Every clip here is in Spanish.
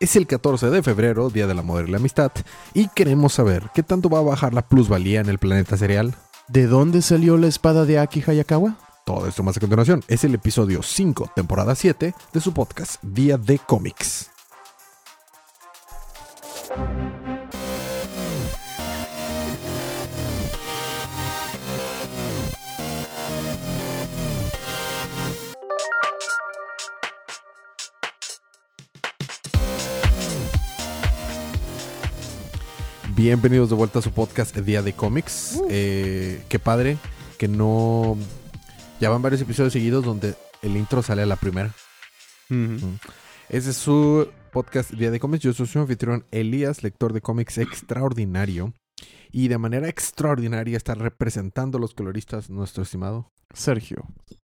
Es el 14 de febrero, Día del Amor y la Amistad, y queremos saber qué tanto va a bajar la plusvalía en el planeta cereal. ¿De dónde salió la espada de Aki Hayakawa? Todo esto más a continuación. Es el episodio 5, temporada 7, de su podcast Día de Cómics. Bienvenidos de vuelta a su podcast Día de Cómics. Eh, qué padre que no... Ya van varios episodios seguidos donde el intro sale a la primera. Ese es su podcast Día de Cómics. Yo soy su anfitrión Elías, lector de cómics extraordinario. Y de manera extraordinaria está representando a los coloristas nuestro estimado Sergio.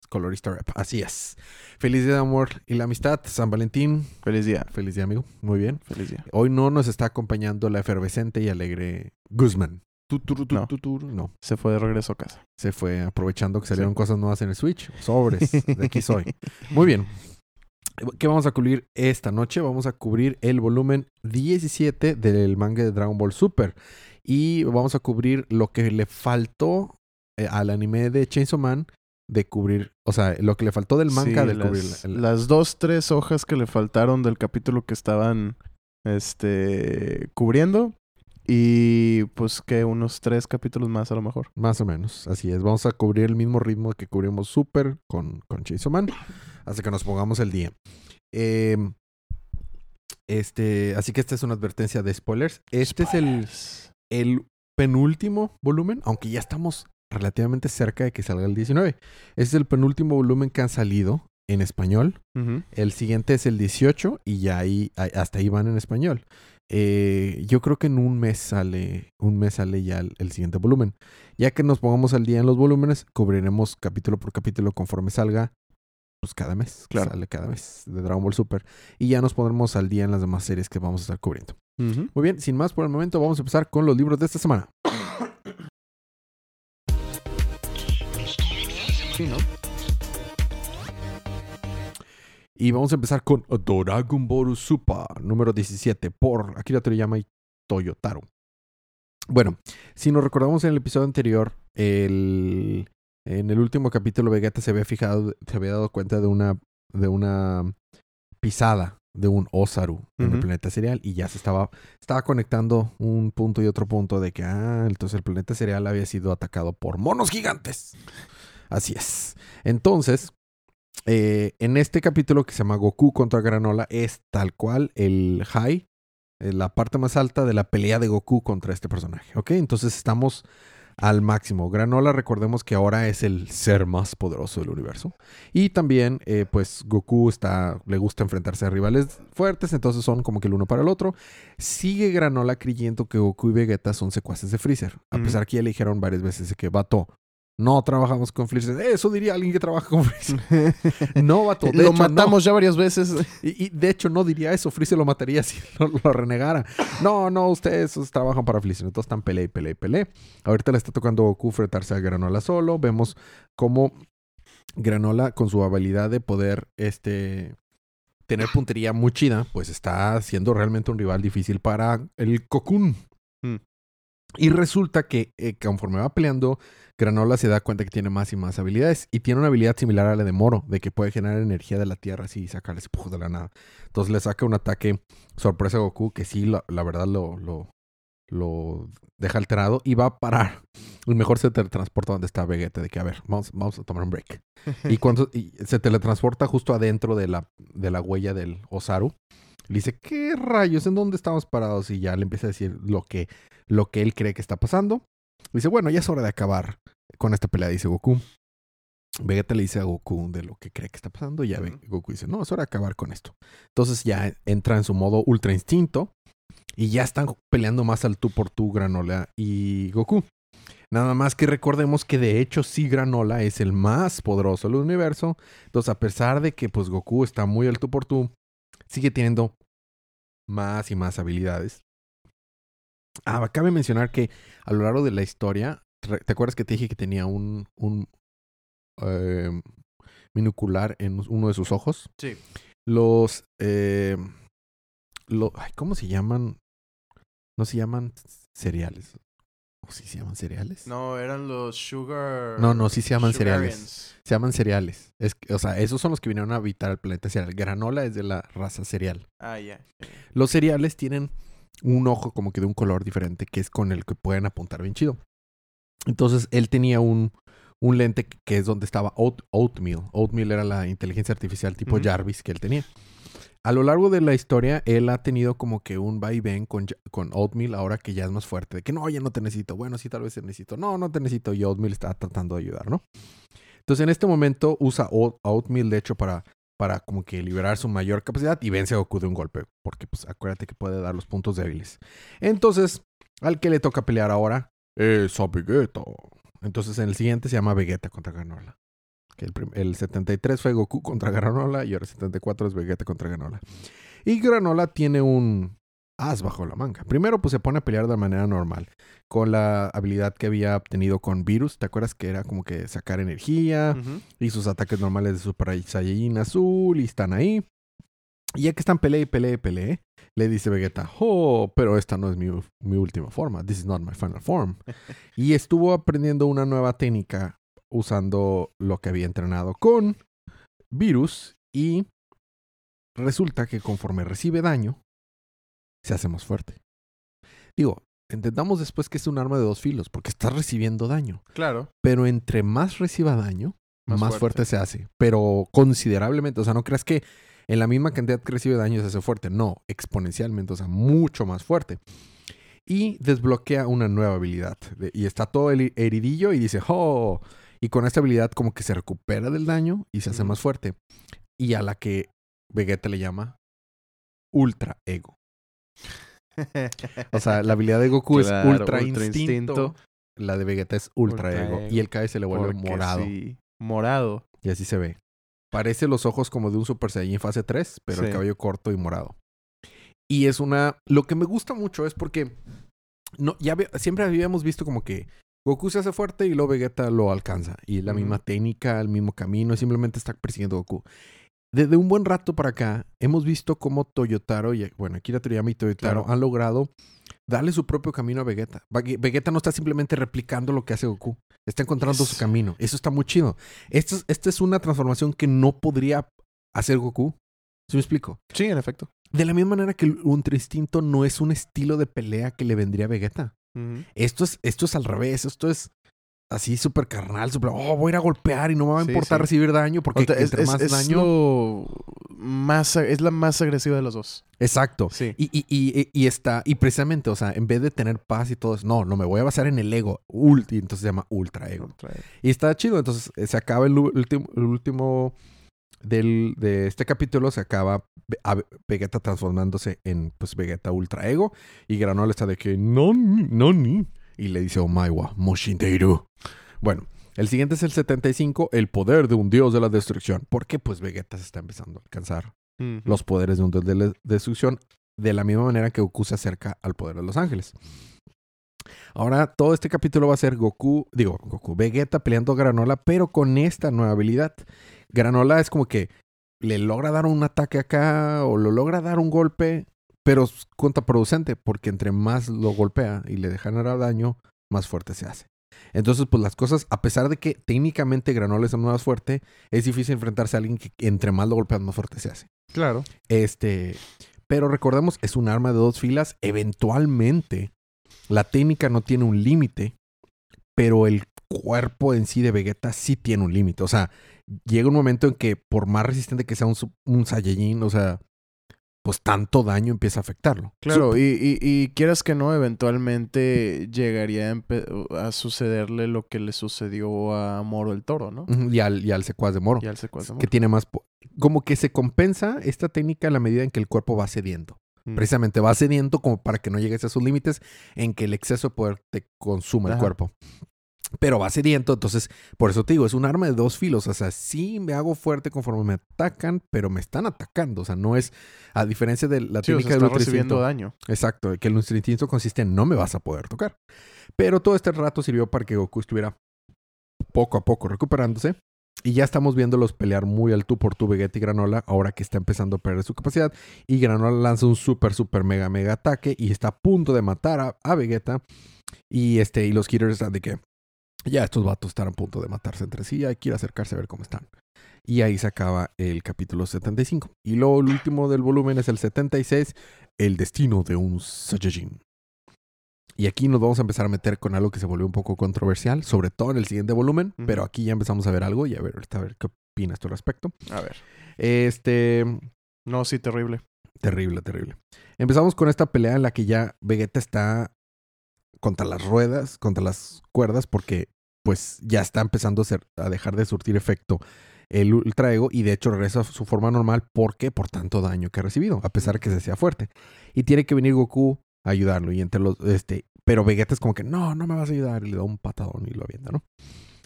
Colorista rap. Así es. Feliz día de amor y la amistad. San Valentín. Feliz día. Feliz día, amigo. Muy bien. Feliz día. Hoy no nos está acompañando la efervescente y alegre Guzmán. Tu, tu, No. Se fue de regreso a casa. Se fue aprovechando que salieron Sí. cosas nuevas en el Switch. Sobres. De aquí soy. Muy bien. ¿Qué vamos a cubrir esta noche? Vamos a cubrir el volumen 17 del manga de Dragon Ball Super. Y vamos a cubrir lo que le faltó eh, al anime de Chainsaw Man de cubrir, o sea, lo que le faltó del manga Sí, de las, cubrir. el- las dos, tres hojas que le faltaron del capítulo que estaban este cubriendo. Y pues que unos tres capítulos más a lo mejor. Más o menos, así es. Vamos a cubrir el mismo ritmo que cubrimos Super con, con Chainsaw Man. Hasta que nos pongamos el día. Eh, este, así que esta es una advertencia de spoilers. Este es el, el penúltimo volumen, aunque ya estamos relativamente cerca de que salga el 19. Este es el penúltimo volumen que han salido en español. El siguiente es el 18 y ya ahí, hasta ahí van en español. Eh, yo creo que en un mes sale, un mes sale ya el, el siguiente volumen. Ya que nos pongamos al día en los volúmenes, cubriremos capítulo por capítulo conforme salga, pues cada mes, Claro. sale cada mes de Dragon Ball Super. Y ya nos pondremos al día en las demás series que vamos a estar cubriendo. Ujú. Muy bien, sin más por el momento, vamos a empezar con los libros de esta semana. Sí, ¿no? Y vamos a empezar con Dragon Ball Super, número 17, por Akira Toriyama y Toyotaro. Bueno, si nos recordamos en el episodio anterior, el, en el último capítulo Vegeta se había fijado, se había dado cuenta de una, de una pisada de un Osaru en el planeta cereal y ya se estaba, estaba conectando un punto y otro punto de que, ah, entonces el planeta cereal había sido atacado por monos gigantes. Así es. Entonces, eh, en este capítulo que se llama Goku contra Granola es tal cual el high, eh, la parte más alta de la pelea de Goku contra este personaje. ¿Ok? Entonces estamos al máximo. Granola, recordemos que ahora es el ser más poderoso del universo. Y también, eh, pues Goku está, le gusta enfrentarse a rivales fuertes, entonces son como que el uno para el otro. Sigue Granola creyendo que Goku y Vegeta son secuaces de Freezer. A pesar que ya le dijeron varias veces de que, vato, no trabajamos con Freezer. Eso diría alguien que trabaja con Freezer. No, vato. de Lo hecho, no. matamos ya varias veces. Y, y de hecho no diría eso, Freezer lo mataría si lo, lo renegara. No, no, ustedes trabajan para Freezer, entonces están pelea y pelea y pelea. Ahorita le está tocando a Goku enfrentarse a Granola solo. Vemos cómo Granola con su habilidad de poder este tener puntería muy chida, pues está siendo realmente un rival difícil para el Cocoon. Mm. Y resulta que eh, conforme va peleando, Granola se da cuenta que tiene más y más habilidades. Y tiene una habilidad similar a la de Moro, de que puede generar energía de la tierra así y sacar ese pujo de la nada. Entonces le saca un ataque sorpresa a Goku que sí, la, la verdad lo, lo, lo deja alterado y va a parar. Y mejor se teletransporta donde está Vegeta, de que a ver, vamos, vamos a tomar un break. Y cuando y se teletransporta justo adentro de la, de la huella del Osaru. Le dice, ¿qué rayos? ¿En dónde estamos parados? Y ya le empieza a decir lo que, lo que él cree que está pasando. Dice, bueno, ya es hora de acabar con esta pelea, dice Goku. Vegeta le dice a Goku de lo que cree que está pasando. Y ya ve, Goku dice, no, es hora de acabar con esto. Entonces ya entra en su modo ultra instinto. Y ya están peleando más al tú por tú Granola y Goku. Nada más que recordemos que de hecho sí Granola es el más poderoso del universo. Entonces a pesar de que pues Goku está muy al tú por tú, sigue teniendo más y más habilidades. Ah, cabe mencionar que a lo largo de la historia, ¿te acuerdas que te dije que tenía un, un eh, minucular en uno de sus ojos? Sí. Los, eh, lo- ay, ¿Cómo se llaman? No se llaman cereales. ¿O sí se llaman cereales? No, eran los Sugar. No, no, sí se llaman cereales. Se llaman cereales. Es, o sea, esos son los que vinieron a habitar el planeta cereal. Granola es de la raza cereal. Ah, ya. Los cereales tienen un ojo como que de un color diferente que es con el que pueden apuntar bien chido. Entonces él tenía un, un lente que- es donde estaba Oat- Oatmeal. Oatmeal era la inteligencia artificial tipo. Jarvis que él tenía. A lo largo de la historia, él ha tenido como que un va y ven con, con Oatmeal ahora que ya es más fuerte. De que no, ya no te necesito. Bueno, sí, tal vez te necesito. No, no te necesito. Y Oatmeal está tratando de ayudar, ¿no? Entonces en este momento usa Oat- Oatmeal, de hecho, para, para como que liberar su mayor capacidad y vence a Goku de un golpe. Porque pues acuérdate que puede dar los puntos débiles. Entonces, al que le toca pelear ahora es a Vegeta. Entonces en el siguiente se llama Vegeta contra Granola. Que el, el 73 fue Goku contra Granola y ahora el 74 es Vegeta contra Granola. Y Granola tiene un as bajo la manga. Primero pues se pone a pelear de manera normal. Con la habilidad que había obtenido con Virus. ¿Te acuerdas que era como que sacar energía? Y sus ataques normales de Super Saiyajin azul y están ahí. Y ya que están pelea y pelea y pelea, le dice Vegeta, oh, pero esta no es mi, mi última forma. This is not my final form. y estuvo aprendiendo una nueva técnica usando lo que había entrenado con Virus y resulta que conforme recibe daño, se hace más fuerte. Digo, entendamos después que es un arma de dos filos, porque está recibiendo daño. Claro. Pero entre más reciba daño, más, Más fuerte. fuerte. se hace. Pero considerablemente. O sea, no creas que en la misma cantidad que recibe daño se hace fuerte. No, exponencialmente. O sea, mucho más fuerte. Y desbloquea una nueva habilidad. Y está todo el heridillo y dice, oh. Y con esta habilidad como que se recupera del daño y se hace más fuerte. Y a la que Vegeta le llama Ultra Ego. O sea, la habilidad de Goku es Ultra, Ultra instinto. Instinto. La de Vegeta es Ultra, Ultra ego. Ego. Y el cabello se le vuelve morado. sí, Morado. Y así se ve. Parece los ojos como de un Super Saiyan fase 3, pero el cabello corto y morado. Y es una... Lo que me gusta mucho es porque... No, ya ve- siempre habíamos visto como que Goku se hace fuerte y luego Vegeta lo alcanza. Y la misma técnica, el mismo camino, y simplemente está persiguiendo a Goku. Desde un buen rato para acá, hemos visto cómo Toyotaro, y, bueno, Akira Toriyama y Toyotaro Claro. han logrado darle su propio camino a Vegeta. Vege- Vegeta no está simplemente replicando lo que hace Goku, está encontrando su camino. Eso está muy chido. Esta es, esta es una transformación que no podría hacer Goku. ¿Sí me explico? Sí, en efecto. De la misma manera que el Ultra Instinto no es un estilo de pelea que le vendría a Vegeta. Esto es, esto es al revés, esto es así súper carnal, súper, oh, voy a ir a golpear y no me va a importar sí. recibir daño porque O sea, es, entre es- más es daño... lo más, es la más agresiva de los dos. Exacto. Sí. Y, y, y, y está, y precisamente, o sea, en vez de tener paz y todo eso, no, no me voy a basar en el ego, ult, y entonces se llama ultra ego. Ultra Ego. Y está chido, entonces eh, se acaba el, último, el último del, de este capítulo, se acaba a- Vegeta transformándose en pues Vegeta Ultra Ego y Granola está de que no, ni, no, ni. Y le dice Omaiwa, Moshinteiru. Bueno, el siguiente es el 75, el poder de un dios de la destrucción. Porque pues Vegeta se está empezando a alcanzar los poderes de un dios de la destrucción de la misma manera que Goku se acerca al poder de los ángeles. Ahora, todo este capítulo va a ser Goku, digo, Goku, Vegeta peleando Granola, pero con esta nueva habilidad. Granola es como que le logra dar un ataque acá o lo logra dar un golpe, pero es contraproducente porque entre más lo golpea y le genera daño, más fuerte se hace. Entonces, pues las cosas, a pesar de que técnicamente Granola es más fuerte, es difícil enfrentarse a alguien que entre más lo golpeas, más fuerte se hace. Claro. Este, pero recordemos, es un arma de dos filas. Eventualmente, la técnica no tiene un límite, pero el cuerpo en sí de Vegeta sí tiene un límite. O sea, llega un momento en que por más resistente que sea un, un Saiyajin, o sea, pues tanto daño empieza a afectarlo. Claro, y, y, y quieras que no, eventualmente llegaría a, a sucederle lo que le sucedió a Moro el Toro, ¿no? Y al, y al secuaz de Moro. Y al secuaz de que Moro. tiene más... Como que se compensa esta técnica en la medida en que el cuerpo va cediendo. Mm. Precisamente va cediendo como para que no llegues a sus límites en que el exceso de poder te consuma el cuerpo. Pero va cediendo, entonces, por eso te digo, es un arma de dos filos. O sea, sí me hago fuerte conforme me atacan, pero me están atacando. O sea, no es, a diferencia de la Sí, o técnica sea, del está recibiendo daño. Exacto, que el Instinto consiste en no me vas a poder tocar. Pero todo este rato sirvió para que Goku estuviera poco a poco recuperándose Y ya estamos viéndolos pelear muy al tú por tú Vegeta y Granola, ahora que está empezando a perder su capacidad. Y Granola lanza un super, super, mega, mega ataque y está a punto de matar a, a Vegeta. Y, este, y los están de que ya estos vatos están a punto de matarse entre sí, hay que ir a acercarse a ver cómo están. Y ahí se acaba el capítulo 75. Y luego el último del volumen es el 76, El destino de un Saiyajin. Y aquí nos vamos a empezar a meter con algo que se volvió un poco controversial, sobre todo en el siguiente volumen, pero aquí ya empezamos a ver algo y a ver, a ver qué opinas tú al respecto. A ver. Este, No, sí, terrible. terrible, terrible. Empezamos con esta pelea en la que ya Vegeta está contra las ruedas, contra las cuerdas, porque pues ya está empezando a, ser- a dejar de surtir efecto el Ultra Ego y de hecho regresa a su forma normal. ¿Por qué? Por tanto daño que ha recibido, a pesar que se sea fuerte. Y tiene que venir Goku a ayudarlo. Y entre los, este, pero Vegeta es como que, no, no me vas a ayudar. Y le da un patadón y lo avienta, ¿no?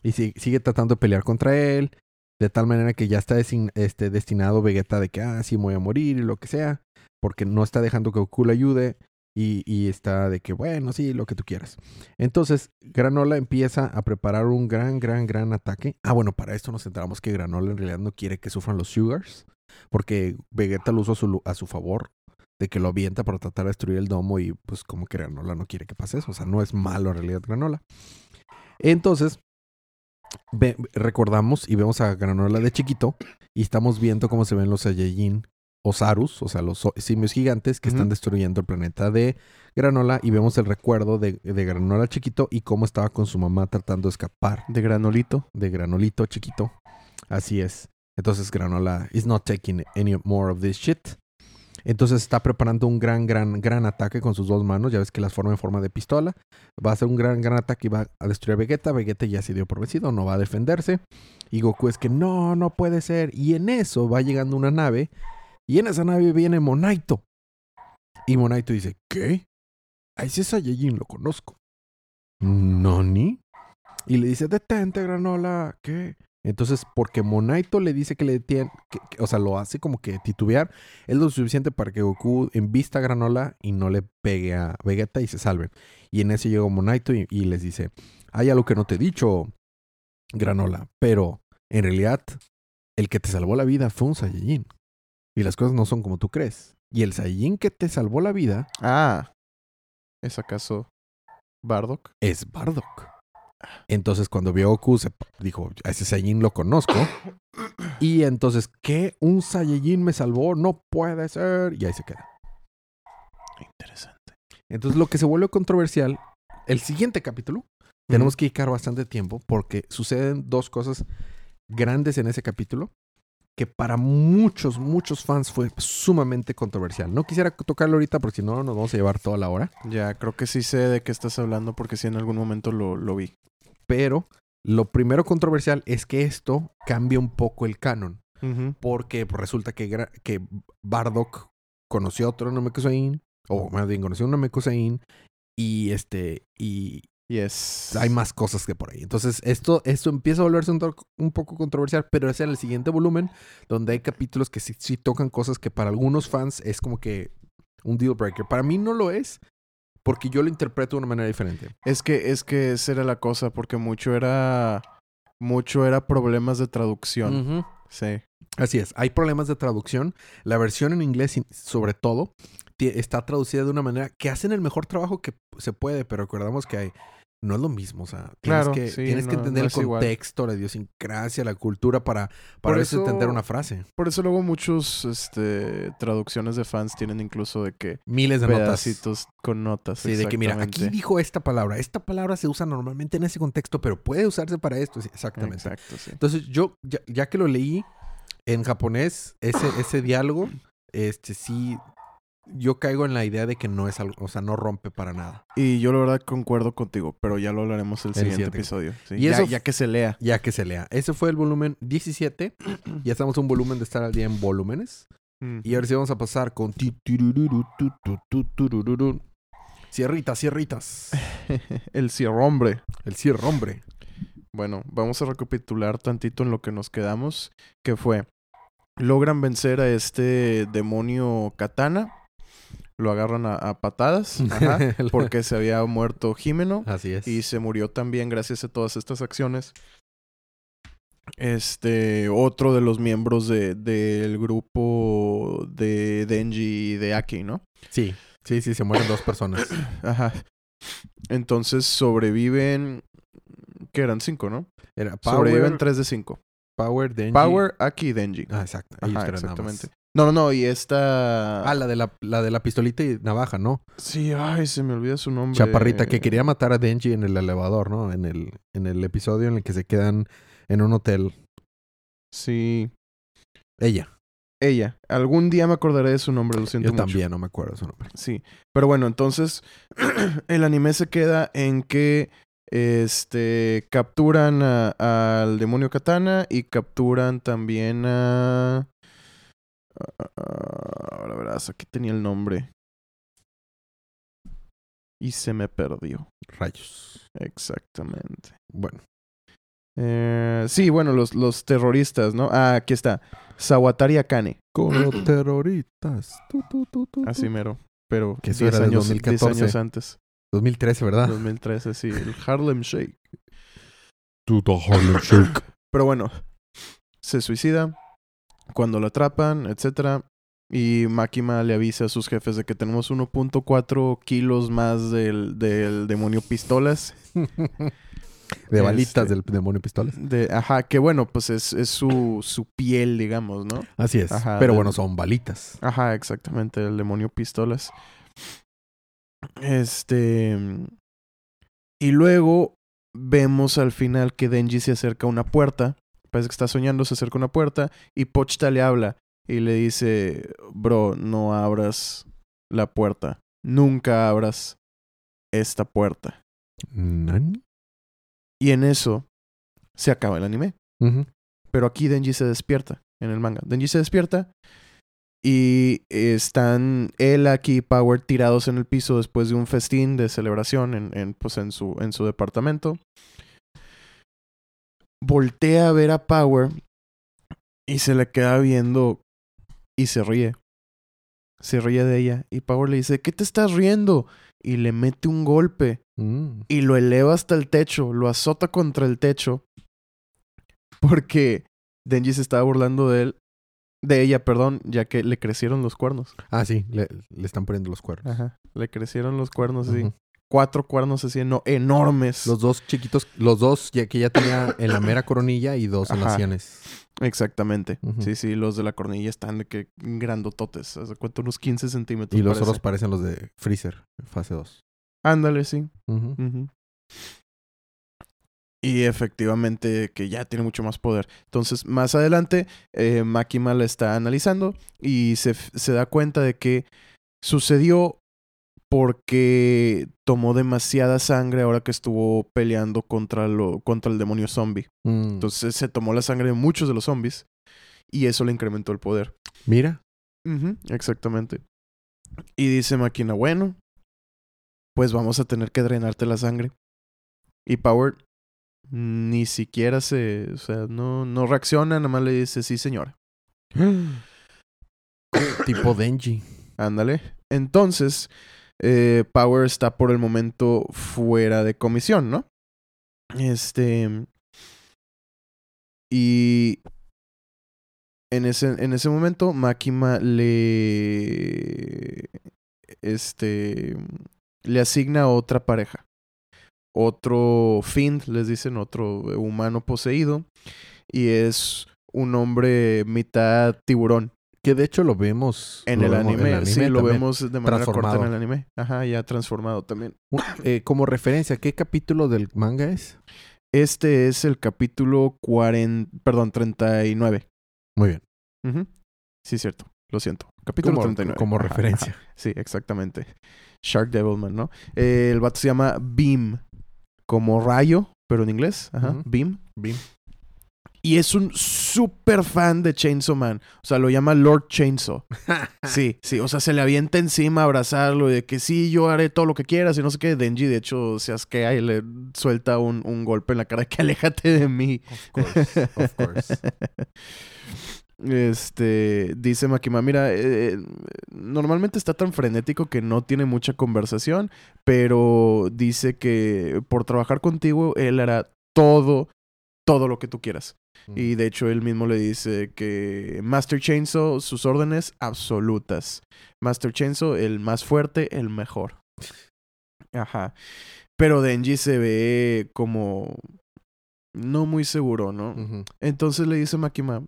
Y si- sigue tratando de pelear contra él. De tal manera que ya está este, destinado Vegeta de que, ah, sí, voy a morir y lo que sea. Porque no está dejando que Goku le ayude. Y, está de que, bueno, sí, lo que tú quieras. Entonces, Granola empieza a preparar un gran, gran, gran ataque. Ah, bueno, para esto nos enteramos que Granola en realidad no quiere que sufran los Sugars. Porque Vegeta lo usa a su, favor. De que lo avienta para tratar de destruir el domo. Y pues como que Granola no quiere que pase eso. O sea, no es malo en realidad Granola. Entonces, recordamos y vemos a Granola de chiquito. Y estamos viendo cómo se ven los Saiyajin Osarus, o sea, los simios gigantes que están destruyendo el planeta de Granola y vemos el recuerdo de, de Granola chiquito y cómo estaba con su mamá tratando de escapar De granolito. de Granolito chiquito. Así es. Entonces Granola is not taking any more of this shit. Entonces está preparando un gran, gran, gran ataque con sus dos manos. Ya ves que las forma en forma de pistola. Va a hacer un gran, gran ataque y va a destruir a Vegeta. Vegeta ya se dio por vencido, no va a defenderse. Y Goku es que no, no puede ser. Y en eso va llegando una nave. Y en esa nave viene Monaito. Y Monaito dice, ¿qué? A ese Saiyajin lo conozco. ¿Noni? Y le dice, detente, Granola. ¿Qué? Entonces, porque Monaito le dice que le detiene, que- o sea, lo hace como que titubear, es lo suficiente para que Goku envista a Granola y no le pegue a Vegeta y se salven. Y en ese llegó Monaito y, y les dice, hay algo que no te he dicho, Granola, pero en realidad el que te salvó la vida fue un Saiyajin. Y las cosas no son como tú crees. Y el Saiyajin que te salvó la vida Ah. ¿Es acaso Bardock? es Bardock. Entonces, cuando vio a Goku, se dijo, a ese Saiyajin lo conozco. Y entonces, ¿qué? ¿Un Saiyajin me salvó? No puede ser. Y ahí se queda. Interesante. Entonces, lo que se vuelve controversial, el siguiente capítulo, tenemos que dedicar bastante tiempo porque suceden dos cosas grandes en ese capítulo que para muchos, muchos fans fue sumamente controversial. No quisiera tocarlo ahorita porque si no nos vamos a llevar toda la hora. Ya, creo que sí sé de qué estás hablando porque sí en algún momento lo, lo vi. Pero lo primero controversial es que esto cambia un poco el canon. Porque resulta que Bardock conoció a otro Namekusein, o más bien conoció a un Namekusein, y este, y Yes. hay más cosas que por ahí. Entonces, esto, esto empieza a volverse un, to- un poco controversial, pero es en el siguiente volumen, donde hay capítulos que sí, sí tocan cosas que para algunos fans es como que un deal breaker. Para mí no lo es, porque yo lo interpreto de una manera diferente. Es que, es que esa era la cosa, porque mucho era. Mucho era problemas de traducción. Sí. Así es, hay problemas de traducción. La versión en inglés, sobre todo, está traducida de una manera que hacen el mejor trabajo que se puede, pero recordamos que hay, no es lo mismo. O sea, tienes Claro, que, sí, tienes que entender no el igual. contexto, la idiosincrasia, la cultura para, para eso- entender una frase. Por eso luego muchos este, traducciones de fans tienen incluso de que Miles de notas. pedacitos con notas. Sí, de que mira, aquí dijo esta palabra. Esta palabra se usa normalmente en ese contexto, pero puede usarse para esto. Sí, exactamente. Exacto, sí. Entonces, yo, ya, ya que lo leí en japonés, ese, ese diálogo, este sí, yo caigo en la idea de que no es algo, o sea, no rompe para nada. Y yo la verdad concuerdo contigo, pero ya lo hablaremos el El siguiente siguiente. episodio. sí. Y ya, eso- ya que se lea. Ya que se lea. Ese fue el volumen 17. ya estamos en un volumen de estar al día en volúmenes. Y ahora sí vamos a pasar con... Cierritas, cierritas. el cierrombre. El cierre, hombre. Bueno, vamos a recapitular tantito en lo que nos quedamos, que fue, logran vencer a este demonio katana, lo agarran a, a patadas, ajá, porque se había muerto Jimeno Así es. y se murió también gracias a todas estas acciones Este, otro de los miembros de, del grupo de Denji y de Aki, ¿no? Sí, sí, sí, se mueren dos personas. Ajá. Entonces sobreviven. que eran? Cinco, ¿no? Era Sobreviven Power, tres de cinco. Power, Denji. Power, Aki y Denji. Ah, exacto. Ajá, exactamente. No, no, no. Y esta. Ah, la de la, la de la pistolita y navaja, ¿no? Sí, ay, se me olvida su nombre. Chaparrita que quería matar a Denji en el elevador, ¿no? En el, en el episodio en el que se quedan en un hotel. Sí. Ella. Ella. Algún día me acordaré de su nombre, lo siento Yo mucho. también no me acuerdo su nombre. Sí. Pero bueno, entonces el anime se queda en que este capturan al demonio katana y capturan también a- ahora verás, aquí tenía el nombre. Y se me perdió. Rayos. Exactamente. Bueno. Eh, sí, bueno, los, los terroristas, ¿no? Ah, aquí está. Sawatari Akane. Con los terroristas. Así mero. Pero Que eso 10 era del años, 10 2014. años antes. 2013, ¿verdad? 2013, sí. El Harlem Shake. The Harlem Shake. Pero bueno, se suicida cuando lo atrapan, etcétera. Y Makima le avisa a sus jefes de que tenemos 1.4 kilos más del, del demonio pistolas. De balitas Este- del demonio pistolas. De, ajá, que bueno, pues es, es su, su piel, digamos, ¿no? Así es. Ajá, Pero bueno, son balitas. Ajá, exactamente, el demonio pistolas. Este. Y luego vemos al final que Denji se acerca a una puerta. Parece que está soñando, se acerca a una puerta. Y Pochta le habla y le dice: Bro, no abras la puerta. Nunca abras esta puerta. ¿Nani? Y en eso se acaba el anime. Pero aquí Denji se despierta en el manga. Denji se despierta y están él aquí y Power tirados en el piso después de un festín de celebración en, en, pues en, su, en su departamento. Voltea a ver a Power y se le queda viendo y se ríe. Se ríe de ella y Power le dice, ¿qué te estás riendo? Y le mete un golpe Mm. y lo eleva hasta el techo, lo azota contra el techo, porque Denji se estaba burlando de él, de ella, perdón, ya que le crecieron los cuernos. Ah, sí. Le, le están poniendo los cuernos. Ajá. Le crecieron los cuernos. Ujú. Cuatro cuernos así eno- enormes. Los dos chiquitos, los dos ya que ya tenía en la mera coronilla y dos en las sienes. Exactamente. Sí, sí, los de la cornilla están de que grandototes. ¿Haz de cuenta? Unos 15 centímetros. Y los parece. otros parecen los de Freezer, fase 2. Ándale, sí. Y efectivamente que ya tiene mucho más poder. Entonces, más adelante, eh, Makima la está analizando y se, se da cuenta de que sucedió porque tomó demasiada sangre ahora que estuvo peleando contra, lo, contra el demonio zombie. Mm. Entonces se tomó la sangre de muchos de los zombies y eso le incrementó el poder. Mira. Exactamente. Y dice Máquina, bueno, pues vamos a tener que drenarte la sangre. Y Power ni siquiera se, o sea, no, no reacciona, nada más le dice, sí señora. tipo Denji. Ándale. Entonces, eh, Power está por el momento fuera de comisión, ¿no? Este. Y. En ese, en ese momento, Makima le. Este. Le asigna otra pareja. Otro Fiend, les dicen, otro humano poseído. Y es un hombre mitad tiburón. Que de hecho lo vemos. En lo el vemos anime, sí, lo vemos de manera corta en el anime. Ajá, ya transformado también. Eh, como referencia, ¿qué capítulo del manga es? Este es el capítulo 40, perdón, 39. Muy bien. Ujú. Sí, cierto. Lo siento. Capítulo Como, 39. como Ajá, referencia. ajá. Sí, exactamente. Shark Devilman, ¿no? Eh, el vato se llama Beam. Como rayo, pero en inglés. Ajá. Ujú. Beam. Bien. Y es un súper fan de Chainsaw Man. O sea, lo llama Lord Chainsaw. Sí, sí. O sea, se le avienta encima a abrazarlo y de que sí, yo haré todo lo que quieras y no sé qué. Denji, de hecho, se asquea y le suelta un, un golpe en la cara que aléjate de mí. Of course. Of course. Este, dice Makima, mira, eh, normalmente está tan frenético que no tiene mucha conversación, pero dice que por trabajar contigo él hará todo, todo lo que tú quieras. Mm. Y de hecho él mismo le dice que Master Chainsaw, sus órdenes absolutas. Master Chainsaw, el más fuerte, el mejor. Ajá. Pero Denji se ve como no muy seguro, ¿no? Entonces le dice Makima,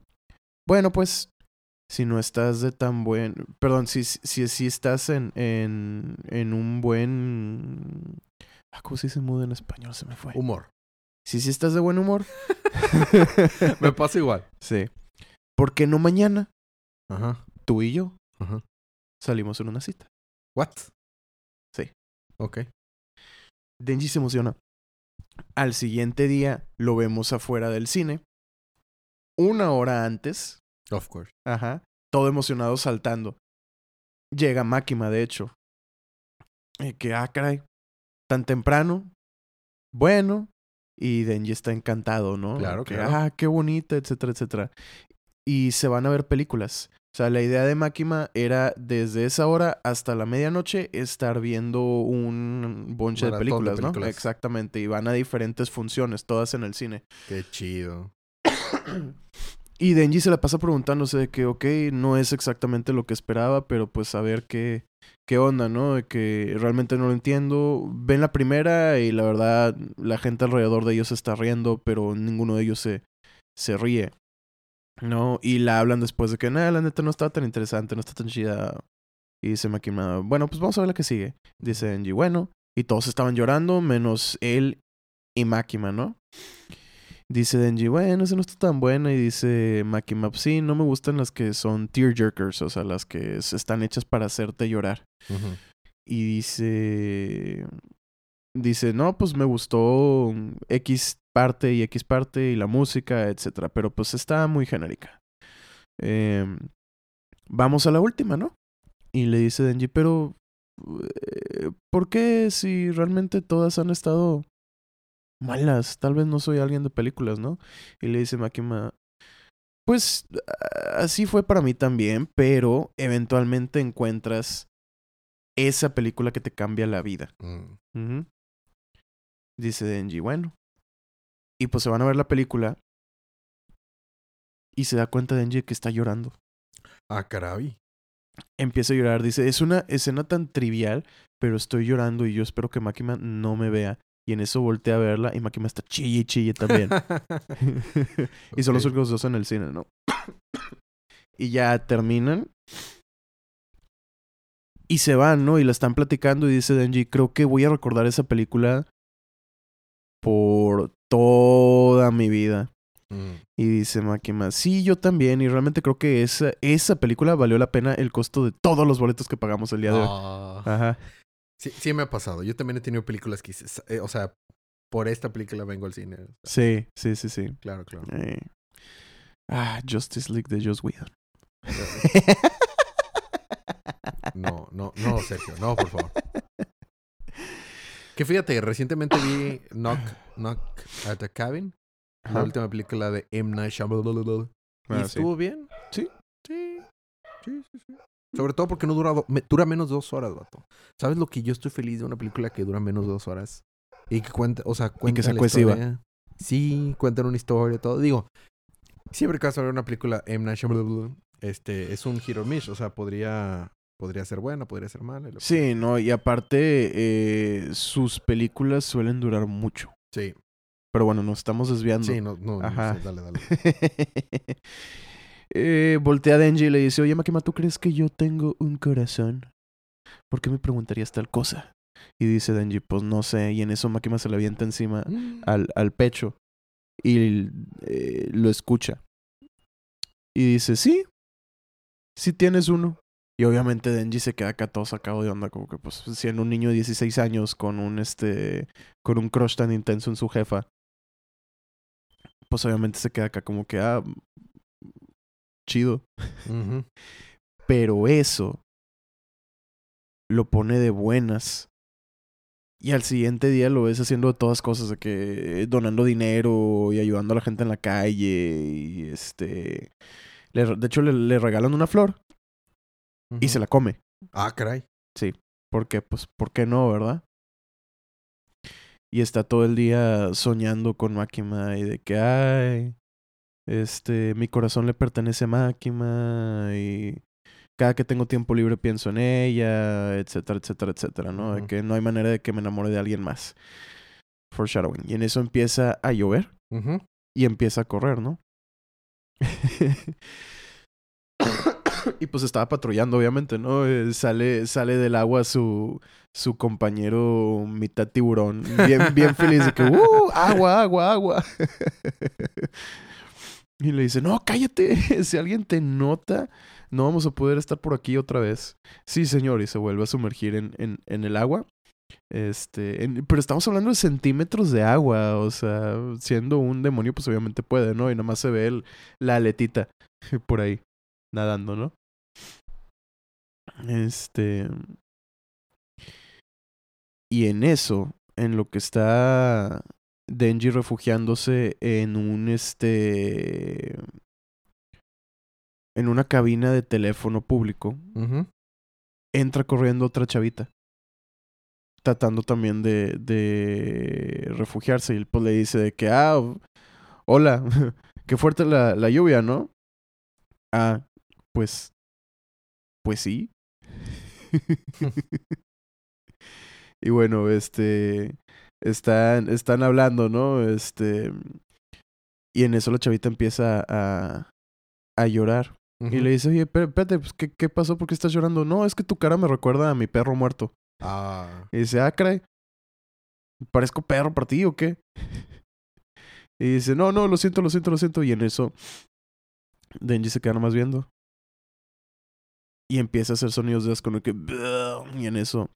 bueno, pues, si no estás de tan buen... Perdón, si, si, si estás en, en, en un buen... Ah, ¿Cómo se dice mudo en español? Se me fue. Humor. Si si estás de buen humor. Me pasa igual. sí. ¿Por qué no mañana? Ajá. Tú y yo Ajá. salimos en una cita. What? Sí. Ok. Denji se emociona. Al siguiente día lo vemos afuera del cine. Una hora antes, Of course. Ajá. Todo emocionado saltando. Llega Máquima, de hecho. Y que, ah, caray. Tan temprano. Bueno. Y Denji está encantado, ¿no? Claro, que, claro. Ah, qué bonita, etcétera, etcétera. Y se van a ver películas. O sea, la idea de Máquima era desde esa hora hasta la medianoche estar viendo un bonche de Maratón de películas, ¿no? películas. Exactamente. Y van a diferentes funciones, todas en el cine. Qué chido. Y Denji se la pasa preguntándose de que, ok, no es exactamente lo que esperaba, pero pues a ver qué, qué onda, ¿no? De que realmente no lo entiendo. Ven la primera y la verdad la gente alrededor de ellos está riendo, pero ninguno de ellos se, se ríe, ¿no? Y la hablan después de que, nada, la neta no está tan interesante, no está tan chida. Y dice Makima, bueno, pues vamos a ver la que sigue. Dice Denji, bueno. Y todos estaban llorando, menos él y Makima, ¿no? Dice Denji, bueno, esa no está tan buena. Y dice Makima, "Pues sí, no me gustan las que son tearjerkers, o sea, las que están hechas para hacerte llorar. Y dice, dice, no, pues me gustó X parte y X parte y la música, etcétera, pero pues está muy genérica. Em, vamos a la última, ¿no? Y le dice Denji, pero eh, ¿por qué si realmente todas han estado malas? Tal vez no soy alguien de películas, ¿no? Y le dice Makima, pues así fue para mí también, pero eventualmente encuentras esa película que te cambia la vida. Mm. Dice Denji, bueno. Y pues se van a ver la película. Y se da cuenta Denji que está llorando. Ah, caray. Empieza a llorar. Dice, es una escena tan trivial, pero estoy llorando y yo espero que Makima no me vea. Y en eso voltea a verla y Makima está chille chille también. y son los Ok. únicos dos en el cine, ¿no? y ya terminan. Y se van, ¿no? Y la están platicando y dice Denji, creo que voy a recordar esa película por toda mi vida. Mm. Y dice Makima, sí, yo también. Y realmente creo que esa, esa película valió la pena el costo de todos los boletos que pagamos el día de hoy. Ah. Ajá. Sí, sí me ha pasado. Yo también he tenido películas que hice- eh, o sea, por esta película vengo al cine. Sí, sí, sí, sí. Claro, claro. Eh. Ah, Justice League de Joss Whedon. No, no, no, Sergio, no, por favor. Que fíjate, recientemente vi Knock, Knock at the Cabin, la última película de M. Night Shyamalan. ¿Y Ah, sí. estuvo bien? Sí. Sí, sí, sí, sí. Sobre todo porque no dura, do- dura menos de dos horas, vato. ¿Sabes lo que yo estoy feliz de una película que dura menos de dos horas? Y que cuenta, o sea, cuenta la cohesiva. historia. Sí, cuentan una historia, todo. Digo, siempre que vas a ver una película M. Night Shyamalan, este, es un hit or miss. O sea, podría, podría ser buena, podría ser mala. y que- Sí, no, y aparte, eh, sus películas suelen durar mucho. Sí, Pero bueno, nos estamos desviando. sí, no, no, no Ajá. sé, dale, dale. eh, voltea a Denji y le dice, oye Makima, ¿tú crees que yo tengo un corazón? ¿Por qué me preguntarías tal cosa? Y dice Denji, pues no sé. Y en eso Makima se le avienta encima al, al pecho y eh, lo escucha. Y dice, sí, sí tienes uno. Y obviamente Denji se queda acá todo sacado de onda, como que pues siendo un niño de 16 años con un este con un crush tan intenso en su jefa. Pues obviamente se queda acá como que ah chido, pero eso lo pone de buenas. Y al siguiente día lo ves haciendo de todas cosas, de que donando dinero y ayudando a la gente en la calle y este le- de hecho le, le regalan una flor y se la come. Ah, caray. Porque, pues, ¿por qué no, verdad? Y está todo el día soñando con Máquina y de que, ay, este, mi corazón le pertenece a Máquina y cada que tengo tiempo libre pienso en ella, etcétera, etcétera, etcétera, ¿no? De que no hay manera de que me enamore de alguien más. Foreshadowing. Y en eso empieza a llover y empieza a correr, ¿no? y pues estaba patrullando, obviamente, ¿no? Eh, sale, sale del agua su, su compañero mitad tiburón, bien, bien feliz de que, ¡uh! Agua, agua, agua. y le dice, no, cállate, si alguien te nota, no vamos a poder estar por aquí otra vez. Sí, señor, y se vuelve a sumergir en, en, el agua. Este, pero estamos hablando de centímetros de agua, o sea, siendo un demonio, pues obviamente puede, ¿no? Y nada más se ve el- la aletita por ahí, nadando, ¿no? Este. Y en eso, en lo que está Denji refugiándose en un este. En una cabina de teléfono público, entra corriendo otra chavita. Tratando también de, de refugiarse. Y pues le dice de que, ah, hola, qué fuerte la, la lluvia, ¿no? Ah, pues, pues sí. y bueno, este, están, están hablando, ¿no? Este, y en eso la chavita empieza a, a llorar. Y le dice, oye, espé- espérate, pues, ¿qué, ¿qué pasó? ¿Por qué estás llorando? No, es que tu cara me recuerda a mi perro muerto. Ah. Y dice, ah, caray, ¿parezco perro para ti o qué? Y dice, no, no, lo siento, lo siento, lo siento. Y en eso, Denji se queda nomás viendo. Y empieza a hacer sonidos de asco, ¿no? que... Y en eso,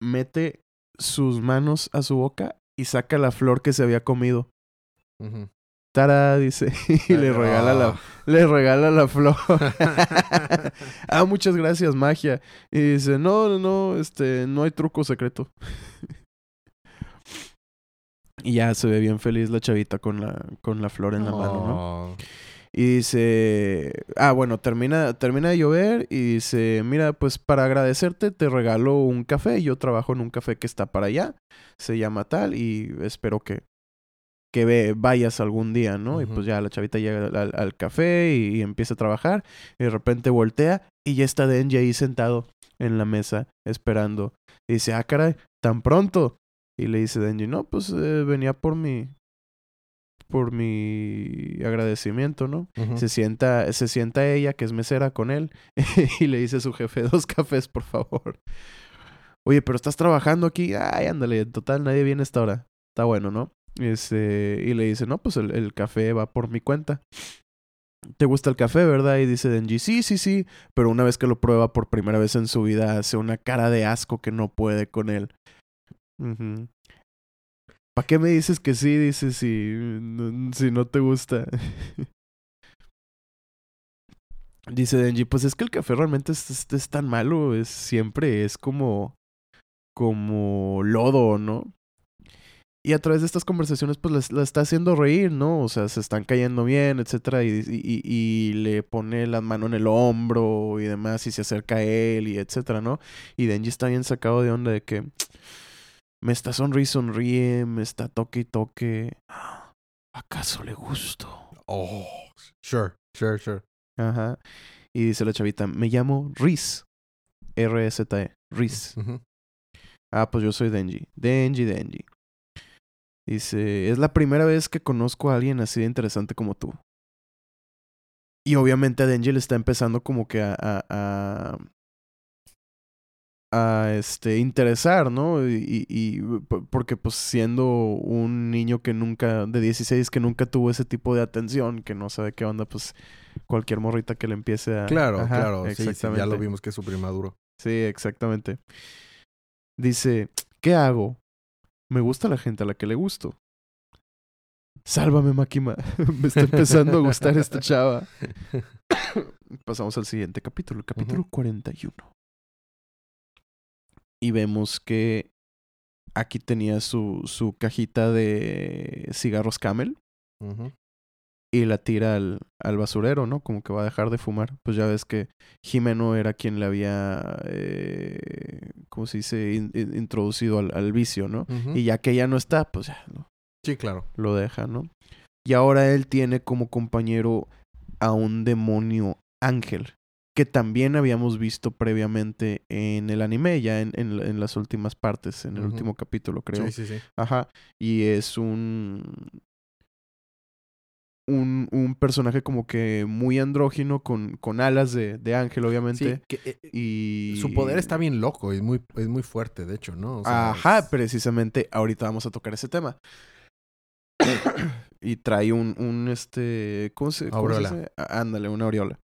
mete sus manos a su boca y saca la flor que se había comido. ¡Tara! Dice, y le regala la, le regala la flor. ah, muchas gracias, magia. Y dice, no, no, no, este, no hay truco secreto. y ya se ve bien feliz la chavita con la, con la flor en la mano, ¿no? Y dice, ah, bueno, termina, termina de llover y dice, mira, pues para agradecerte te regalo un café. Yo trabajo en un café que está para allá, se llama tal y espero que, que ve- vayas algún día, ¿no? Y pues ya la chavita llega al, al- al café y, y empieza a trabajar y de repente voltea y ya está Denji ahí sentado en la mesa esperando. Y dice, ah, caray, tan pronto. Y le dice Denji, no, pues eh, venía por mi, por mi agradecimiento, ¿no? Se sienta, se sienta ella, que es mesera con él, y le dice a su jefe, dos cafés, por favor. Oye, pero estás trabajando aquí. Ay, ándale, total, nadie viene a esta hora. Está bueno, ¿no? Este, y le dice, no, pues el, el café va por mi cuenta. ¿Te gusta el café, verdad? Y dice Denji, sí, sí, sí. Pero una vez que lo prueba por primera vez en su vida, hace una cara de asco que no puede con él. Ujú. ¿Para qué me dices que sí? Dice si, si no te gusta. Dice Denji, pues es que el café realmente es, tan malo, es siempre, es como, como lodo, ¿no? Y a través de estas conversaciones, pues la, está haciendo reír, ¿no? O sea, se están cayendo bien, etcétera, y, y- y le pone la mano en el hombro y demás, y se acerca a él, y etcétera, ¿no? Y Denji está bien sacado de onda de que me está sonríe, sonríe, me está toque y toque. ¿Acaso le gusto? Oh. Sure, sure, sure. Ajá. Y dice la chavita, me llamo Riz. R-S-T-E. Riz. Ujú. Ah, pues yo soy Denji. Denji, Denji. Dice, es la primera vez que conozco a alguien así de interesante como tú. Y obviamente a Denji le está empezando como que a... a, a, a, este, interesar, ¿no? Y, y- porque pues siendo un niño que nunca, de 16, que nunca tuvo ese tipo de atención, que no sabe qué onda, pues cualquier morrita que le empiece a... Claro, Ajá, claro. Sí, sí, ya lo exactamente. vimos que es su primaduro. Sí, exactamente. Dice, ¿qué hago? Me gusta la gente a la que le gusto. Sálvame, Makima. Me está empezando a gustar esta chava. Pasamos al siguiente capítulo, el capítulo Ujú. 41. Y vemos que aquí tenía su, su cajita de cigarros Camel y la tira al, al basurero, ¿no? Como que va a dejar de fumar. Pues ya ves que Jimeno era quien le había eh, se dice, in- in- introducido al, al vicio, ¿no? Y ya que ella no está, pues ya ¿no? Sí, claro. lo deja, ¿no? Y ahora él tiene como compañero a un demonio ángel, que también habíamos visto previamente en el anime, ya en, en- en las últimas partes, en el último capítulo, creo. Sí, sí, sí. Ajá. Y es un. Un, un personaje como que muy andrógino, con, con alas de, de ángel, obviamente. Sí, que, eh, Y. Su poder está bien loco, es muy, es muy fuerte, de hecho, ¿no? O sea, Ajá, es- precisamente ahorita vamos a tocar ese tema. y trae un, un este. ¿Cómo se, cómo se Aureola. dice? Ándale, una aureola.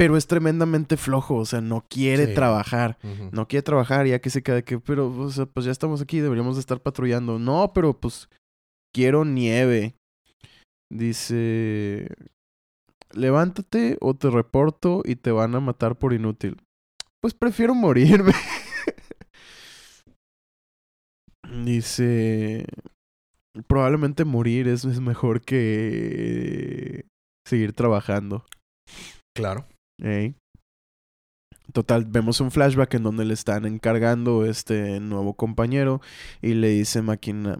Pero es tremendamente flojo, o sea, no quiere Sí. trabajar. No quiere trabajar, ya que se queda que, pero, o sea, pues ya estamos aquí, deberíamos de estar patrullando. No, pero pues quiero nieve. Dice, levántate o te reporto y te van a matar por inútil. Pues prefiero morirme. Dice, probablemente morir es, es mejor que seguir trabajando. Claro. Total, vemos un flashback en donde le están encargando este nuevo compañero y le dice Máquina,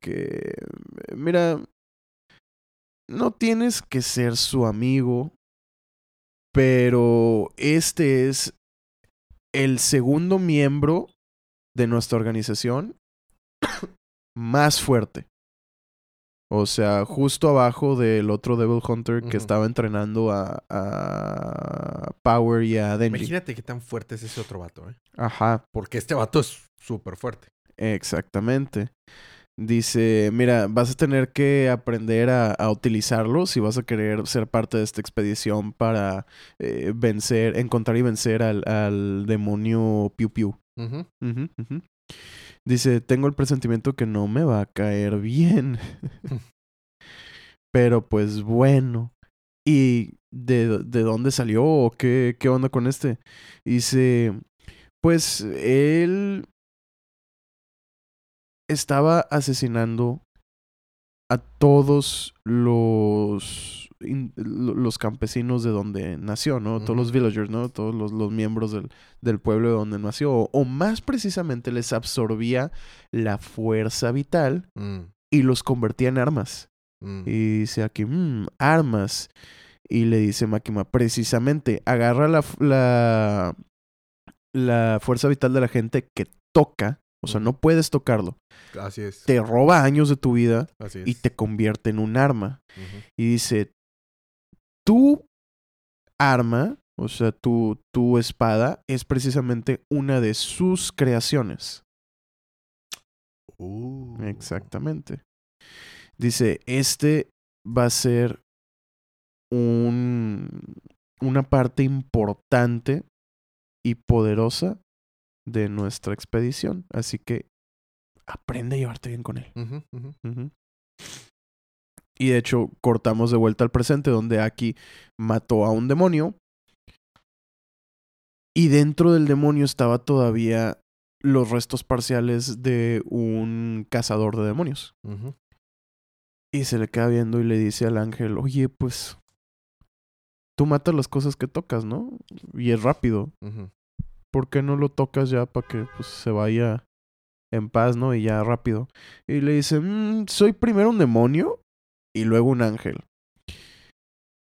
que, mira, no tienes que ser su amigo, pero este es el segundo miembro de nuestra organización más fuerte. O sea, justo abajo del otro Devil Hunter que estaba entrenando a, a Power y a Denji. Imagínate qué tan fuerte es ese otro vato, ¿eh? Ajá, Porque este vato es súper fuerte. exactamente. Dice, mira, vas a tener que aprender a, a utilizarlo si vas a querer ser parte de esta expedición para eh, vencer, encontrar y vencer al, al demonio Piu Piu. Ujú, ujú. Dice, tengo el presentimiento que no me va a caer bien. Pero pues bueno. ¿Y de, de dónde salió o qué, qué onda con este? Dice, pues él estaba asesinando a todos los, in- los campesinos de donde nació, ¿no? Todos los villagers, ¿no? Todos los, los miembros del, del pueblo de donde nació. O, o más precisamente les absorbía la fuerza vital Mm, y los convertía en armas. mm. Y dice aquí, "Mm, armas. Y le dice Máquina, precisamente, agarra la, la, la fuerza vital de la gente que toca. O sea, no puedes tocarlo. Así es. Te roba años de tu vida Así es. y te convierte en un arma. Y dice, tu arma, o sea, tu, tu espada, es precisamente una de sus creaciones. Uh. Exactamente. Dice, este va a ser un, una parte importante y poderosa de nuestra expedición. Así que aprende a llevarte bien con él. Y de hecho, cortamos de vuelta al presente, donde Aki mató a un demonio. Y dentro del demonio estaba todavía los restos parciales de un cazador de demonios. Y se le queda viendo y le dice al ángel, oye, pues tú matas las cosas que tocas, ¿no? Y es rápido. Ujú. ¿Por qué no lo tocas ya para que pues, se vaya en paz, ¿no? Y ya rápido. Y le dice, "Mm, soy primero un demonio y luego un ángel.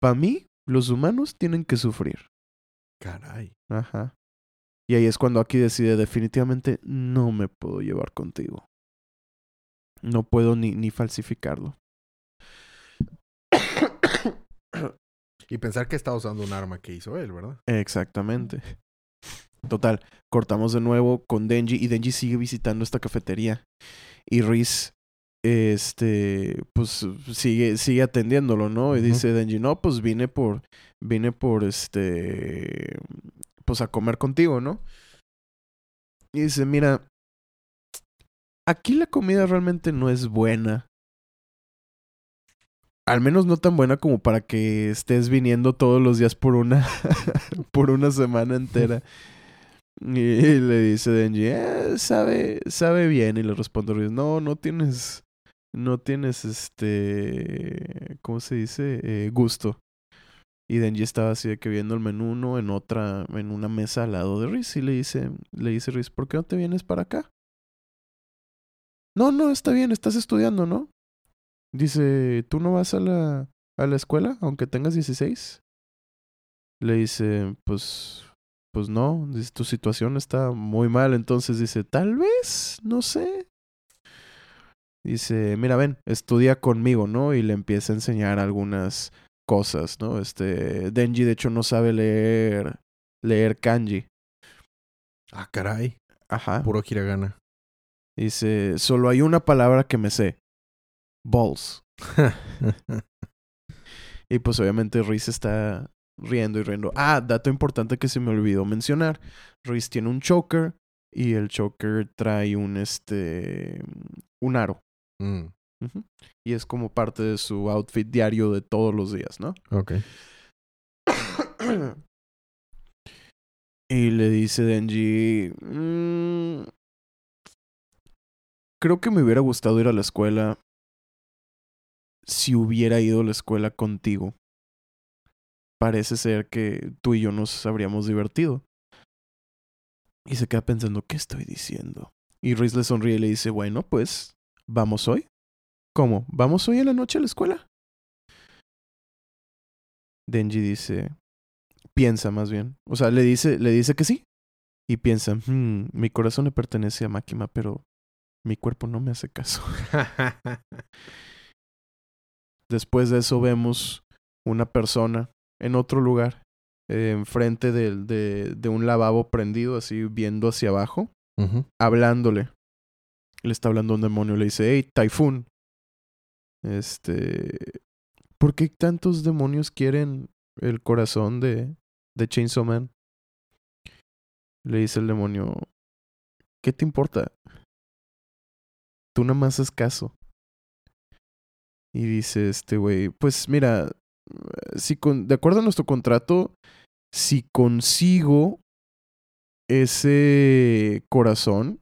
Para mí, los humanos tienen que sufrir. Caray. Ajá. Y ahí es cuando aquí decide definitivamente no me puedo llevar contigo. No puedo ni, ni falsificarlo. Y pensar que está usando un arma que hizo él, ¿verdad? Exactamente. Total, cortamos de nuevo con Denji y Denji sigue visitando esta cafetería. Y Riz, este, pues sigue, sigue atendiéndolo, ¿no? Y dice Denji, no, pues vine por, vine por, este, pues a comer contigo, ¿no? Y dice, mira, aquí la comida realmente no es buena. Al menos no tan buena como para que estés viniendo todos los días por una por una semana entera. Y le dice Denji, "Eh, sabe, sabe bien. Y le responde Riz, no, no tienes, no tienes este, ¿cómo se dice? Eh, gusto. Y Denji estaba así de que viendo el menú, ¿no? En otra, en una mesa al lado de Riz. Y le dice, le dice Riz, ¿por qué no te vienes para acá? No, no, está bien, estás estudiando, ¿no? Dice, ¿tú no vas a la, a la escuela aunque tengas 16? Le dice, pues, pues no, dice, tu situación está muy mal. Entonces dice, tal vez, no sé. Dice, mira, ven, estudia conmigo, ¿no? Y le empieza a enseñar algunas cosas, ¿no? Este, Denji de hecho no sabe leer, leer kanji. Ah, caray. Ajá. Puro hiragana. Dice, solo hay una palabra que me sé. Balls. Y pues obviamente Reese está riendo y riendo. Ah, dato importante que se me olvidó mencionar. Reese tiene un choker y el choker trae un este un aro. Mm. Y es como parte de su outfit diario de todos los días, ¿no? ok. y le dice Denji, "Mm, creo que me hubiera gustado ir a la escuela si hubiera ido a la escuela contigo. Parece ser que tú y yo nos habríamos divertido. Y se queda pensando, ¿qué estoy diciendo? Y Reese le sonríe y le dice, bueno, pues, ¿vamos hoy? ¿Cómo? ¿Vamos hoy en la noche a la escuela? Denji dice, piensa más bien. O sea, le dice, le dice que sí. Y piensa, "Hmm, mi corazón le pertenece a Makima, pero mi cuerpo no me hace caso. Después de eso vemos una persona en otro lugar, eh, enfrente del- de, de un lavabo prendido, así viendo hacia abajo, hablándole. Le está hablando a un demonio, le dice, hey, Typhoon. Este... ¿Por qué tantos demonios quieren el corazón de, de Chainsaw Man? Le dice el demonio, ¿qué te importa? Tú nada más haz caso. Y dice este güey, pues mira, si con, de acuerdo a nuestro contrato, si consigo ese corazón,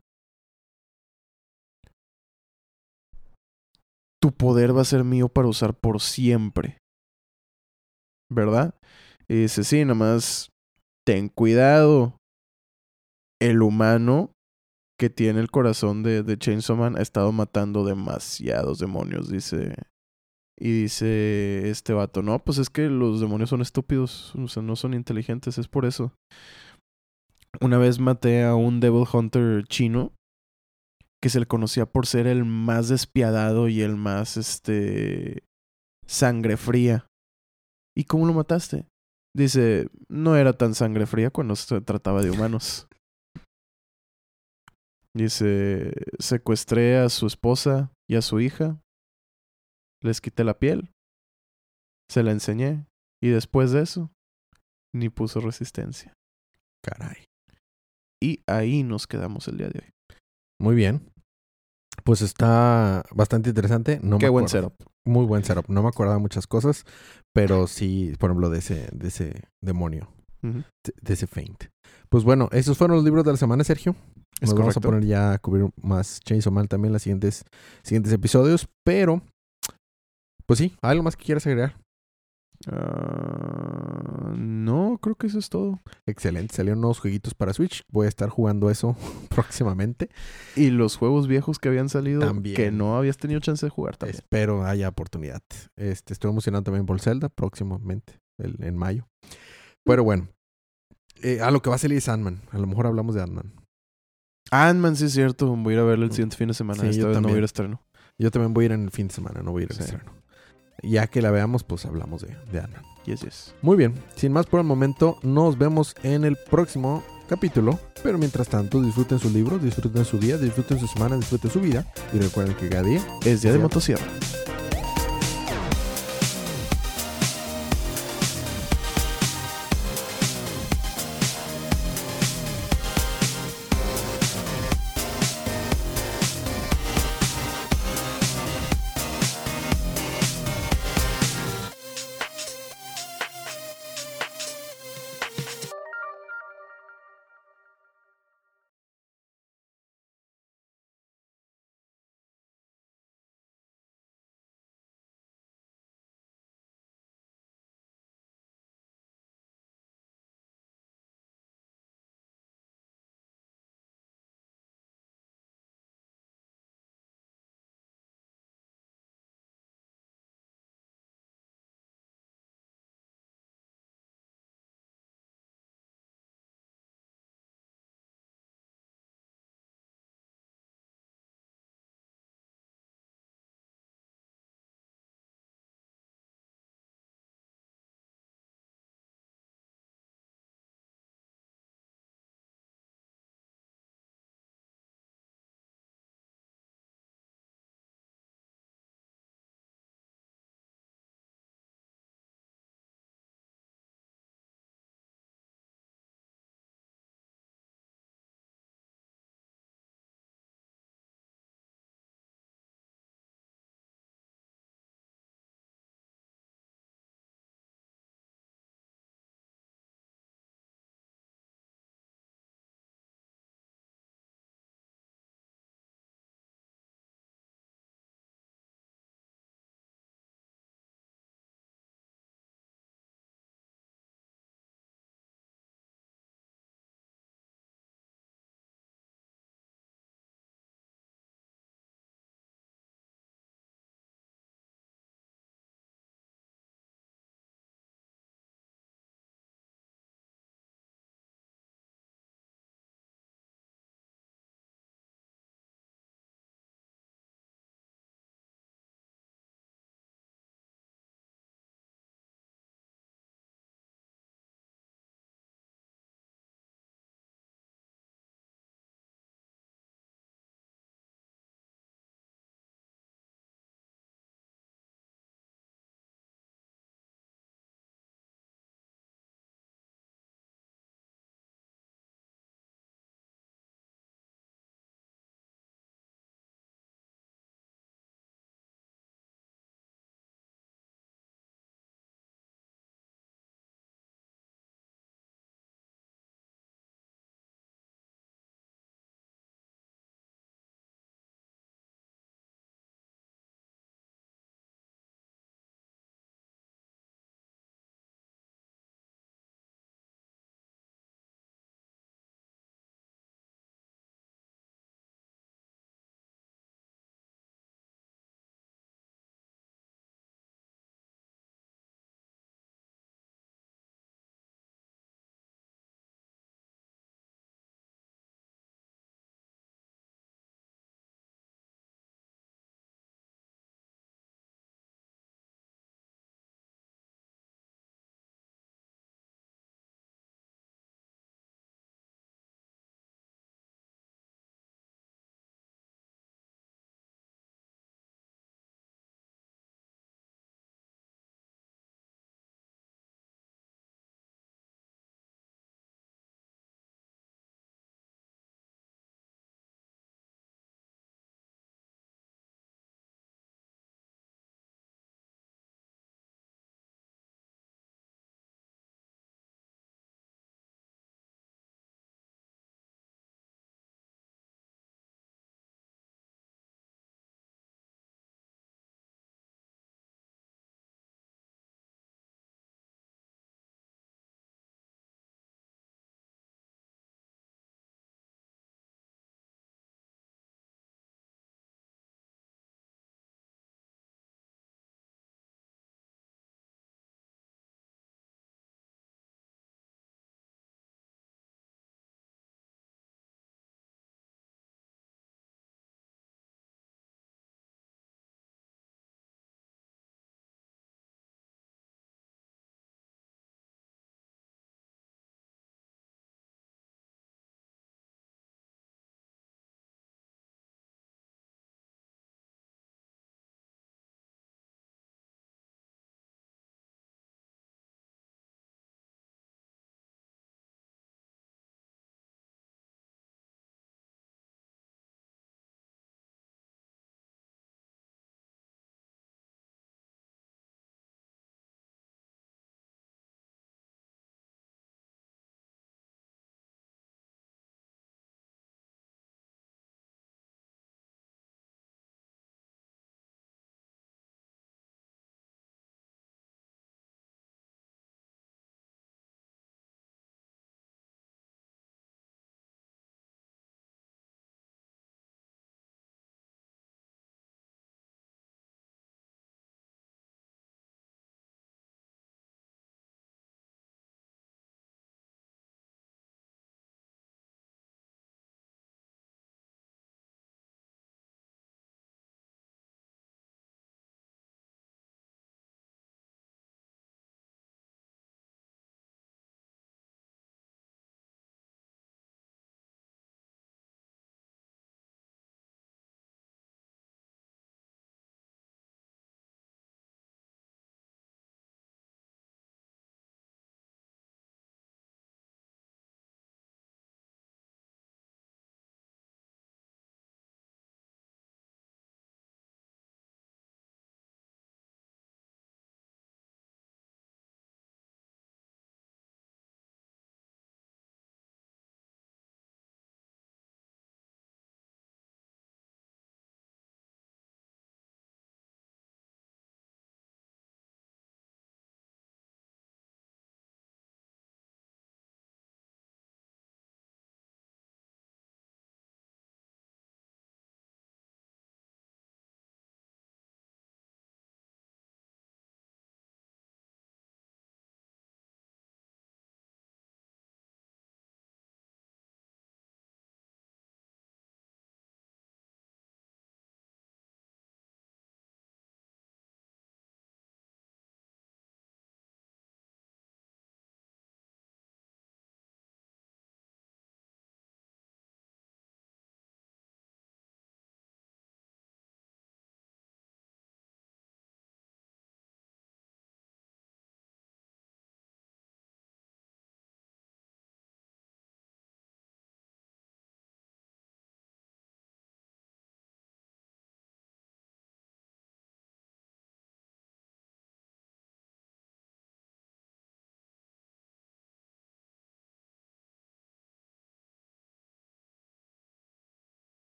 tu poder va a ser mío para usar por siempre. ¿Verdad? Y dice, sí, nada más ten cuidado. El humano que tiene el corazón de, de Chainsaw Man ha estado matando demasiados demonios, dice. Y dice este vato, no, pues es que los demonios son estúpidos, no son inteligentes, es por eso. Una vez maté a un Devil Hunter chino que se le conocía por ser el más despiadado y el más, este, sangre fría. ¿Y cómo lo mataste? Dice, no era tan sangre fría cuando se trataba de humanos. Dice, secuestré a su esposa y a su hija, les quité la piel, se la enseñé y después de eso, ni puso resistencia. Caray. Y ahí nos quedamos el día de hoy. Muy bien. Pues está bastante interesante. No Qué me buen setup. Muy buen setup. No me acordaba muchas cosas, pero sí, por ejemplo, de ese, de ese demonio, de, de ese feint. Pues bueno, esos fueron los libros de la semana, Sergio. Es Nos vamos a correcto. poner ya a cubrir más Chainsaw Man también en los siguientes, siguientes episodios, pero pues sí, ¿algo más que quieras agregar? Ah, no, creo que eso es todo. Excelente, salieron nuevos jueguitos para Switch. Voy a estar jugando eso próximamente. Y los juegos viejos que habían salido También. que no habías tenido chance de jugar también. Espero haya oportunidad. Este, estoy emocionado también por Zelda próximamente, el- en mayo. Pero bueno, eh, a lo que va a salir es Ant-Man. A lo mejor hablamos de Ant-Man. Ant-Man, sí es cierto. Voy a ir a verlo el siguiente fin de semana. Sí, Esta yo vez no voy a ir a estreno. Yo también voy a ir en el fin de semana, no voy a ir al Sí. estreno. Ya que la veamos, pues hablamos de, de Ant-Man. Yes, yes. Muy bien, sin más por el momento, nos vemos en el próximo capítulo. Pero mientras tanto, disfruten sus libros, disfruten su día, disfruten su semana, disfruten su vida. Y recuerden que cada día Es día de motosierra.